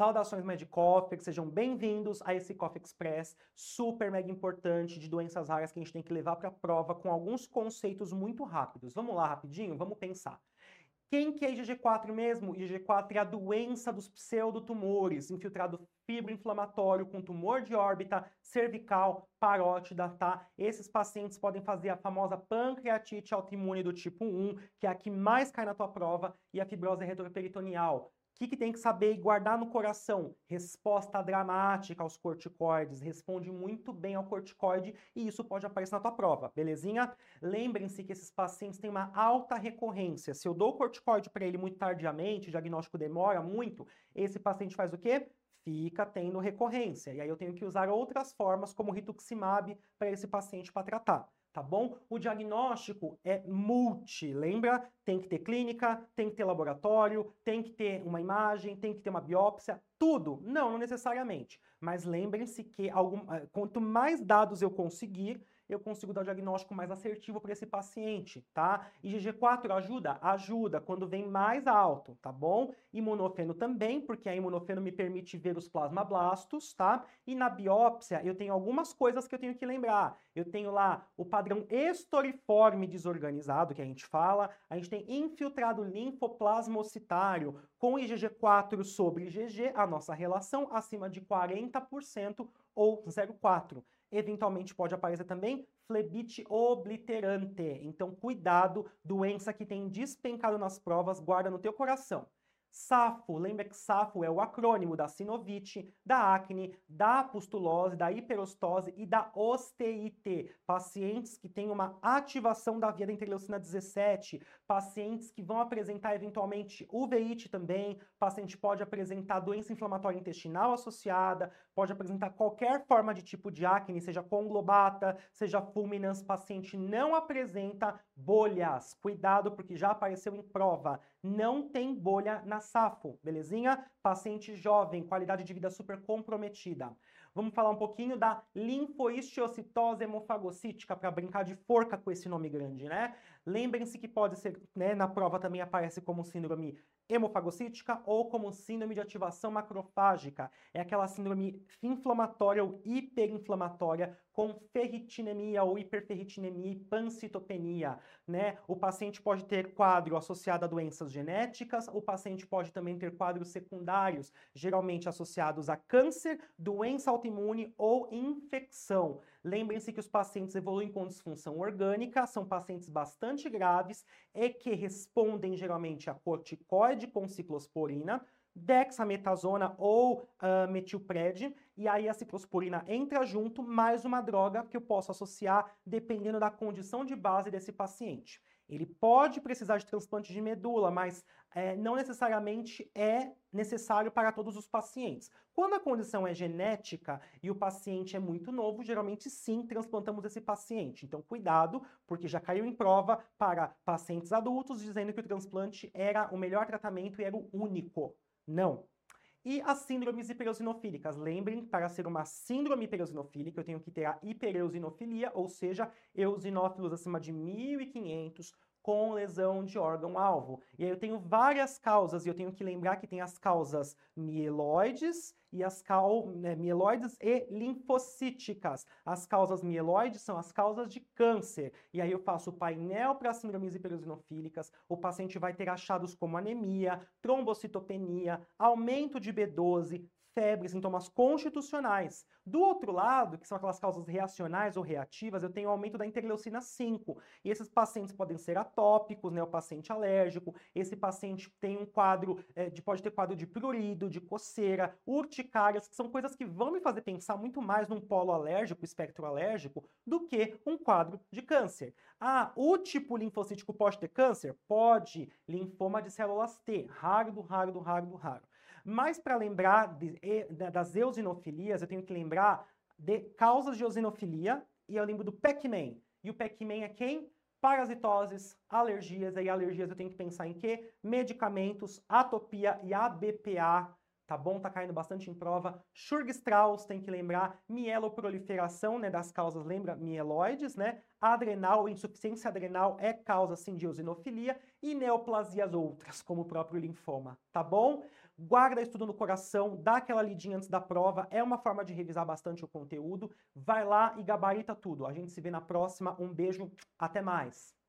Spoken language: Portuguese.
Saudações Medicoffee, sejam bem-vindos a esse Coffee Express super mega importante de doenças raras que a gente tem que levar para a prova com alguns conceitos muito rápidos. Vamos lá rapidinho? Vamos pensar. Quem que é IgG4 mesmo? IgG4 é a doença dos pseudotumores, infiltrado fibroinflamatório com tumor de órbita cervical, parótida, tá? Esses pacientes podem fazer a famosa pancreatite autoimune do tipo 1, que é a que mais cai na tua prova, e a fibrose retroperitoneal que, que tem que saber e guardar no coração? Resposta dramática aos corticoides, responde muito bem ao corticoide e isso pode aparecer na tua prova, belezinha? Lembrem-se que esses pacientes têm uma alta recorrência. Se eu dou o corticoide para ele muito tardiamente, o diagnóstico demora muito, esse paciente faz o quê? Fica tendo recorrência. E aí eu tenho que usar outras formas, como rituximab, para esse paciente para tratar tá bom? O diagnóstico é multi, lembra? Tem que ter clínica, tem que ter laboratório, tem que ter uma imagem, tem que ter uma biópsia, tudo. Não, não necessariamente. Mas lembrem-se que algum, eh, quanto mais dados eu conseguir, eu consigo dar o diagnóstico mais assertivo para esse paciente, tá? IgG4 ajuda? Ajuda, quando vem mais alto, tá bom? Imunofeno também, porque a imunofeno me permite ver os plasmablastos, tá? E na biópsia eu tenho algumas coisas que eu tenho que lembrar. Eu tenho lá o padrão estoriforme desorganizado, que a gente fala, a gente tem infiltrado linfoplasmocitário com IgG4 sobre IgG, a nossa relação acima de 40% ou 0,4 eventualmente pode aparecer também flebite obliterante. Então, cuidado, doença que tem despencado nas provas, guarda no teu coração. SAFO, lembra que SAFO é o acrônimo da sinovite, da acne, da pustulose, da hiperostose e da osteite. Pacientes que têm uma ativação da via da interleucina 17, pacientes que vão apresentar eventualmente uveíte também, paciente pode apresentar doença inflamatória intestinal associada, pode apresentar qualquer forma de tipo de acne, seja conglobata, seja fulminans, paciente não apresenta bolhas. Cuidado porque já apareceu em prova não tem bolha na SAFO, belezinha? Paciente jovem, qualidade de vida super comprometida. Vamos falar um pouquinho da linfoistiocitose hemofagocítica, para brincar de forca com esse nome grande, né? Lembrem-se que pode ser, né, na prova também aparece como síndrome hemofagocítica ou como síndrome de ativação macrofágica. É aquela síndrome inflamatória ou hiperinflamatória com ferritinemia ou hiperferritinemia e pancitopenia, né? O paciente pode ter quadro associado a doenças genéticas, o paciente pode também ter quadros secundários, geralmente associados a câncer, doença autoimune ou infecção. Lembrem-se que os pacientes evoluem com disfunção orgânica, são pacientes bastante graves e que respondem geralmente a corticoide com ciclosporina, dexametasona ou uh, metilpred, e aí a ciclosporina entra junto, mais uma droga que eu posso associar dependendo da condição de base desse paciente. Ele pode precisar de transplante de medula, mas é, não necessariamente é necessário para todos os pacientes. Quando a condição é genética e o paciente é muito novo, geralmente sim transplantamos esse paciente. Então, cuidado, porque já caiu em prova para pacientes adultos dizendo que o transplante era o melhor tratamento e era o único. Não. E as síndromes hiperosinofílicas. Lembrem, para ser uma síndrome hiperosinofílica, eu tenho que ter a hiperosinofilia, ou seja, eosinófilos acima de 1.500, com lesão de órgão-alvo. E aí eu tenho várias causas, e eu tenho que lembrar que tem as causas mieloides e as cal, né, mieloides e linfocíticas. As causas mieloides são as causas de câncer. E aí eu faço o painel para síndromes hiperosinofílicas, o paciente vai ter achados como anemia, trombocitopenia, aumento de B12, febre, sintomas constitucionais. Do outro lado, que são aquelas causas reacionais ou reativas, eu tenho aumento da interleucina 5. E esses pacientes podem ser atópicos, né, o paciente alérgico, esse paciente tem um quadro, é, de, pode ter quadro de prurido, de coceira, urticárias, que são coisas que vão me fazer pensar muito mais num polo alérgico, espectro alérgico, do que um quadro de câncer. Ah, o tipo linfocítico pode ter câncer? Pode. Linfoma de células T, raro, raro, raro, raro. Mas para lembrar de, de, das eosinofilias, eu tenho que lembrar de causas de eosinofilia, e eu lembro do Pac-Man. E o Pac-Man é quem? Parasitoses, alergias, aí alergias eu tenho que pensar em quê? Medicamentos, atopia e ABPA, tá bom? Tá caindo bastante em prova. Schurg-Strauss, tem que lembrar, mieloproliferação, né, das causas, lembra? Mieloides, né? Adrenal, insuficiência adrenal é causa, sim, de eosinofilia e neoplasias outras, como o próprio linfoma, tá bom? Guarda estudo no coração, dá aquela lidinha antes da prova, é uma forma de revisar bastante o conteúdo. Vai lá e gabarita tudo. A gente se vê na próxima. Um beijo, até mais!